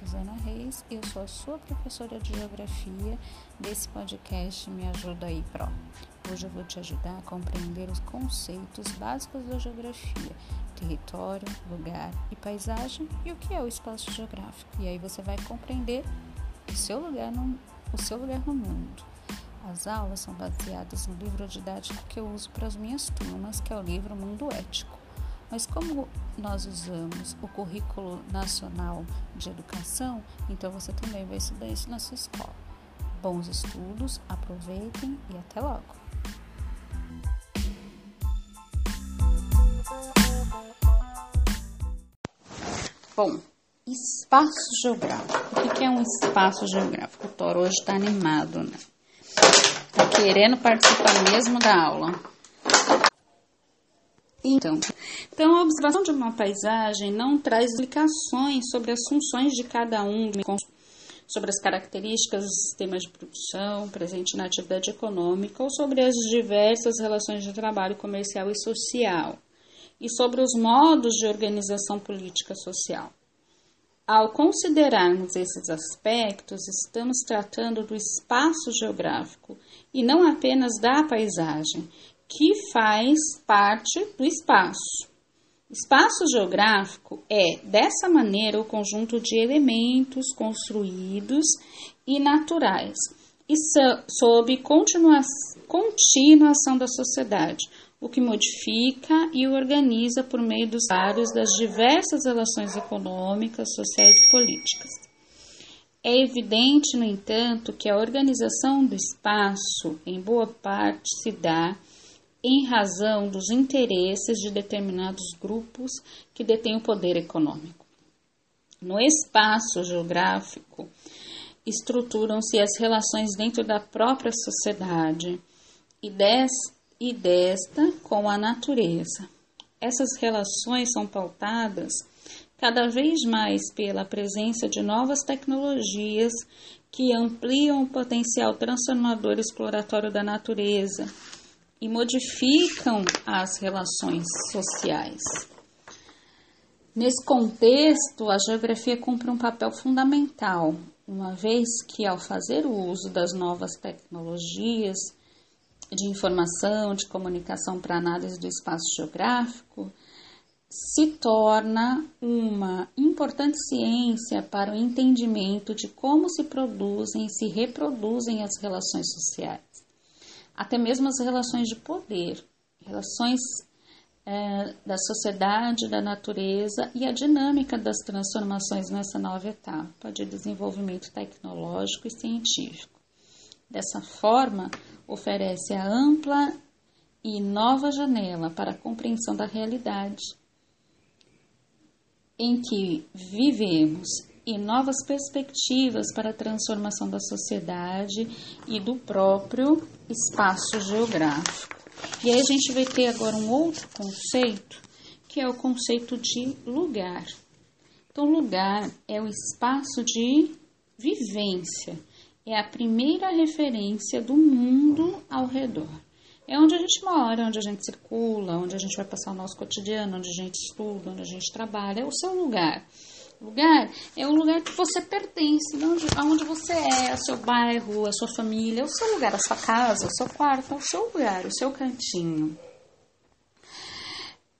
Suzana Reis, eu sou a sua professora de Geografia desse podcast Me Ajuda Aí Pro. Hoje eu vou te ajudar a compreender os conceitos básicos da geografia, território, lugar e paisagem e o que é o espaço geográfico. E aí você vai compreender o seu lugar no, o seu lugar no mundo. As aulas são baseadas no livro didático que eu uso para as minhas turmas, que é o livro Mundo Ético. Mas como nós usamos o currículo nacional de educação, então você também vai estudar isso na sua escola. Bons estudos, aproveitem e até logo! Bom, espaço geográfico. O que é um espaço geográfico? O Toro hoje está animado, né? Tá querendo participar mesmo da aula. Então, então, a observação de uma paisagem não traz explicações sobre as funções de cada um, sobre as características dos sistemas de produção presente na atividade econômica ou sobre as diversas relações de trabalho comercial e social, e sobre os modos de organização política social. Ao considerarmos esses aspectos, estamos tratando do espaço geográfico e não apenas da paisagem, que faz parte do espaço. Espaço geográfico é, dessa maneira, o conjunto de elementos construídos e naturais e sob continuação da sociedade, o que modifica e organiza por meio dos vários das diversas relações econômicas, sociais e políticas. É evidente, no entanto, que a organização do espaço, em boa parte, se dá em razão dos interesses de determinados grupos que detêm o poder econômico. No espaço geográfico, estruturam-se as relações dentro da própria sociedade e, des, e desta com a natureza. Essas relações são pautadas cada vez mais pela presença de novas tecnologias que ampliam o potencial transformador exploratório da natureza e modificam as relações sociais. Nesse contexto, a geografia cumpre um papel fundamental, uma vez que, ao fazer o uso das novas tecnologias de informação, de comunicação para análise do espaço geográfico, se torna uma importante ciência para o entendimento de como se produzem e se reproduzem as relações sociais até mesmo as relações de poder, relações é, da sociedade, da natureza e a dinâmica das transformações nessa nova etapa de desenvolvimento tecnológico e científico. Dessa forma, oferece a ampla e nova janela para a compreensão da realidade em que vivemos e novas perspectivas para a transformação da sociedade e do próprio espaço geográfico. E aí a gente vai ter agora um outro conceito, que é o conceito de lugar. Então, lugar é o espaço de vivência, é a primeira referência do mundo ao redor. É onde a gente mora, onde a gente circula, onde a gente vai passar o nosso cotidiano, onde a gente estuda, onde a gente trabalha, é o seu lugar lugar é o lugar que você pertence, onde, aonde você é, o seu bairro, a sua família, o seu lugar, a sua casa, o seu quarto, o seu lugar, o seu cantinho.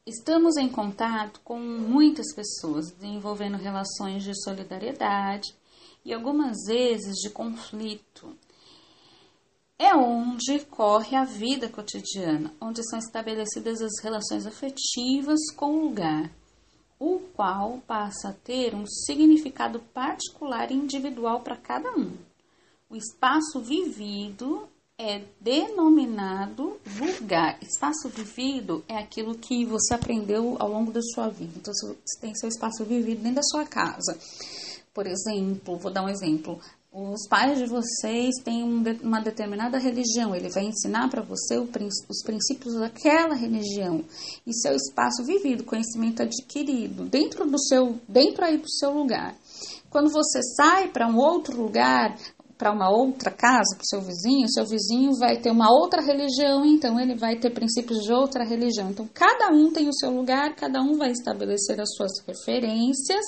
Estamos em contato com muitas pessoas, desenvolvendo relações de solidariedade e algumas vezes de conflito. É onde corre a vida cotidiana, onde são estabelecidas as relações afetivas com o lugar o qual passa a ter um significado particular e individual para cada um. O espaço vivido é denominado lugar. Espaço vivido é aquilo que você aprendeu ao longo da sua vida. Então, você tem seu espaço vivido dentro da sua casa. Por exemplo, vou dar um exemplo os pais de vocês têm uma determinada religião, ele vai ensinar para você os princípios daquela religião e seu espaço vivido, conhecimento adquirido dentro do seu, dentro aí do seu lugar. Quando você sai para um outro lugar, para uma outra casa, para o seu vizinho, seu vizinho vai ter uma outra religião, então ele vai ter princípios de outra religião. Então cada um tem o seu lugar, cada um vai estabelecer as suas referências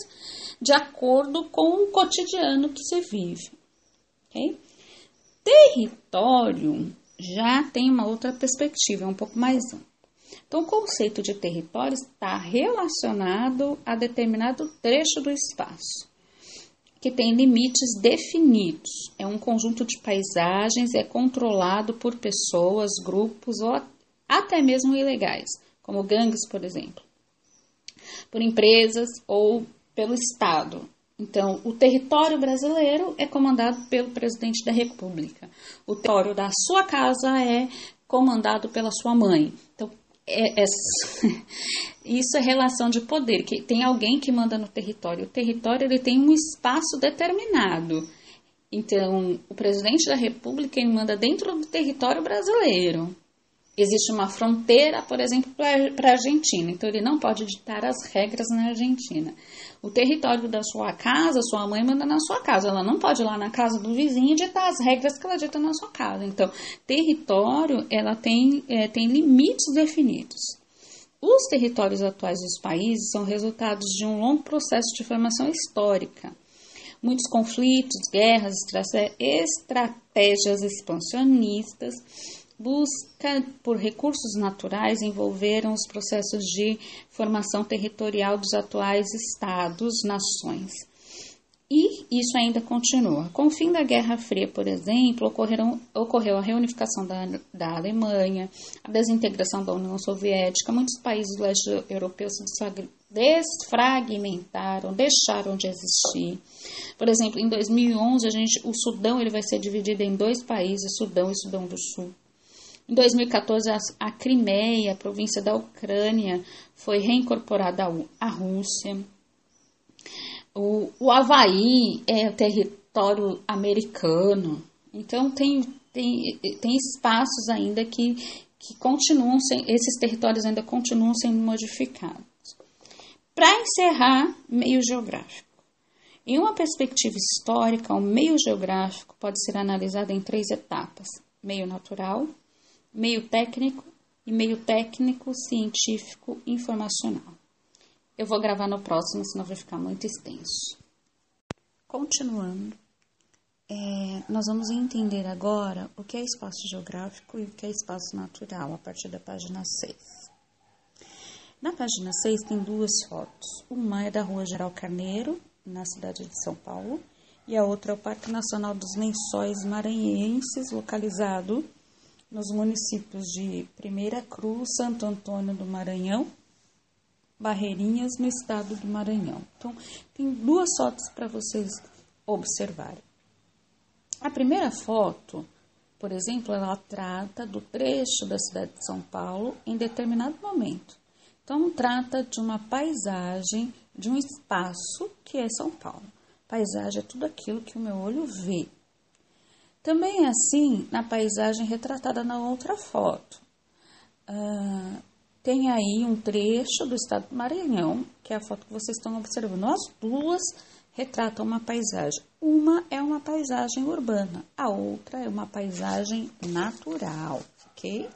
de acordo com o cotidiano que se vive. Okay? Território já tem uma outra perspectiva, é um pouco mais ampla. Então, o conceito de território está relacionado a determinado trecho do espaço, que tem limites definidos. É um conjunto de paisagens, é controlado por pessoas, grupos ou até mesmo ilegais, como gangues, por exemplo, por empresas ou pelo Estado. Então, o território brasileiro é comandado pelo presidente da República. O território da sua casa é comandado pela sua mãe. Então, é, é, isso é relação de poder, que tem alguém que manda no território. O território ele tem um espaço determinado. Então, o presidente da República ele manda dentro do território brasileiro. Existe uma fronteira, por exemplo, para a Argentina, então ele não pode ditar as regras na Argentina. O território da sua casa, sua mãe manda na sua casa, ela não pode ir lá na casa do vizinho e ditar as regras que ela dita na sua casa. Então, território, ela tem, é, tem limites definidos. Os territórios atuais dos países são resultados de um longo processo de formação histórica. Muitos conflitos, guerras, estratégias expansionistas busca por recursos naturais envolveram os processos de formação territorial dos atuais estados, nações. E isso ainda continua. Com o fim da Guerra Fria, por exemplo, ocorreram, ocorreu a reunificação da, da Alemanha, a desintegração da União Soviética, muitos países do leste europeu se desfragmentaram, deixaram de existir. Por exemplo, em 2011, a gente, o Sudão ele vai ser dividido em dois países, Sudão e Sudão do Sul. Em 2014, a Crimeia, província da Ucrânia, foi reincorporada à Rússia. O, o Havaí é território americano. Então, tem, tem, tem espaços ainda que, que continuam, sem, esses territórios ainda continuam sendo modificados. Para encerrar, meio geográfico. Em uma perspectiva histórica, o meio geográfico pode ser analisado em três etapas: meio natural, meio técnico e meio técnico, científico, informacional. Eu vou gravar no próximo, senão vai ficar muito extenso. Continuando, é, nós vamos entender agora o que é espaço geográfico e o que é espaço natural, a partir da página 6. Na página 6 tem duas fotos. Uma é da Rua Geral Carneiro, na cidade de São Paulo, e a outra é o Parque Nacional dos Lençóis Maranhenses, localizado nos municípios de Primeira Cruz, Santo Antônio do Maranhão, Barreirinhas, no estado do Maranhão. Então, tem duas fotos para vocês observarem. A primeira foto, por exemplo, ela trata do trecho da cidade de São Paulo em determinado momento. Então, trata de uma paisagem, de um espaço que é São Paulo. Paisagem é tudo aquilo que o meu olho vê, também é assim na paisagem retratada na outra foto. Uh, tem aí um trecho do estado do Maranhão, que é a foto que vocês estão observando. As duas retratam uma paisagem. Uma é uma paisagem urbana, a outra é uma paisagem natural, ok?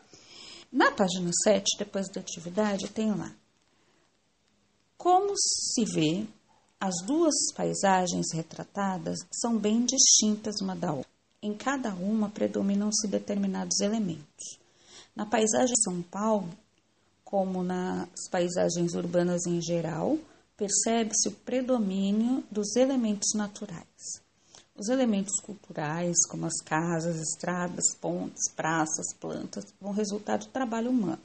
Na página 7, depois da atividade, tem lá. Como se vê, as duas paisagens retratadas são bem distintas uma da outra. Em cada uma predominam-se determinados elementos. Na paisagem de São Paulo, como nas paisagens urbanas em geral, percebe-se o predomínio dos elementos naturais. Os elementos culturais, como as casas, estradas, pontes, praças, plantas, vão resultar do trabalho humano.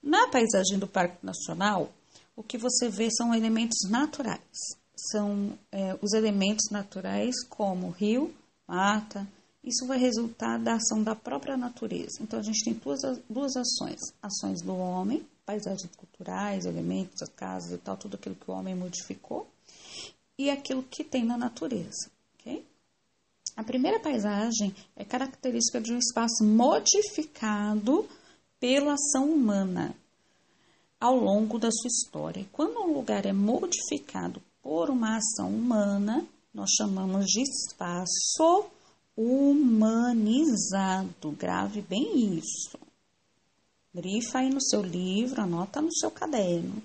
Na paisagem do Parque Nacional, o que você vê são elementos naturais. São é, os elementos naturais como rio, Isso vai resultar da ação da própria natureza. Então, a gente tem duas, duas ações: ações do homem, paisagens culturais, elementos, as casas e tal, tudo aquilo que o homem modificou, e aquilo que tem na natureza. ok? A primeira paisagem é característica de um espaço modificado pela ação humana ao longo da sua história. Quando um lugar é modificado por uma ação humana, nós chamamos de espaço humanizado. Grave bem isso. Grifa aí no seu livro, anota no seu caderno.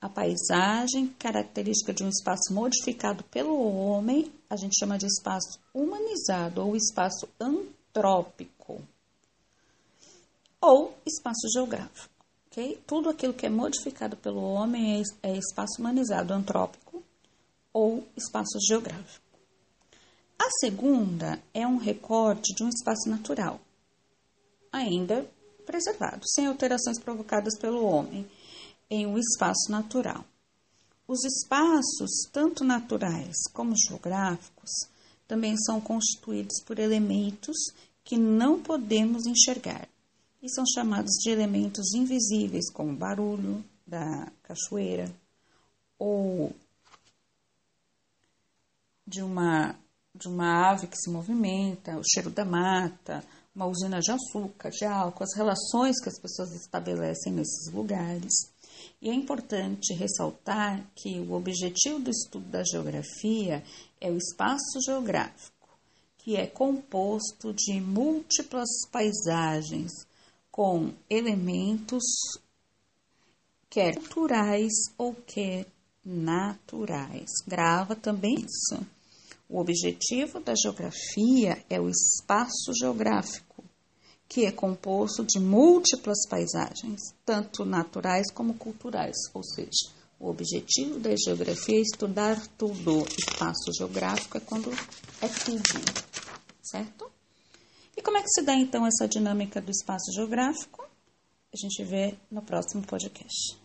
A paisagem, característica de um espaço modificado pelo homem, a gente chama de espaço humanizado ou espaço antrópico ou espaço geográfico. Okay? Tudo aquilo que é modificado pelo homem é, é espaço humanizado antrópico ou espaço geográfico. A segunda é um recorte de um espaço natural, ainda preservado, sem alterações provocadas pelo homem em um espaço natural. Os espaços, tanto naturais como geográficos, também são constituídos por elementos que não podemos enxergar e são chamados de elementos invisíveis, como barulho da cachoeira ou de uma, de uma ave que se movimenta, o cheiro da mata, uma usina de açúcar, de álcool, as relações que as pessoas estabelecem nesses lugares. E é importante ressaltar que o objetivo do estudo da geografia é o espaço geográfico, que é composto de múltiplas paisagens com elementos quer culturais ou quer naturais. Grava também isso. O objetivo da geografia é o espaço geográfico que é composto de múltiplas paisagens, tanto naturais como culturais, ou seja, o objetivo da geografia é estudar tudo. Espaço geográfico é quando é tudo, certo? E como é que se dá então essa dinâmica do espaço geográfico? A gente vê no próximo podcast.